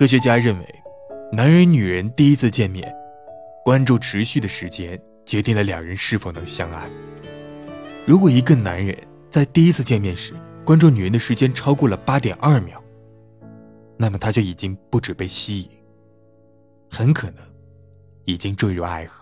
科学家认为男人女人第一次见面关注持续的时间决定了两人是否能相爱。如果一个男人在第一次见面时关注女人的时间超过了八点二秒那么他就已经不止被吸引很可能已经坠入爱河。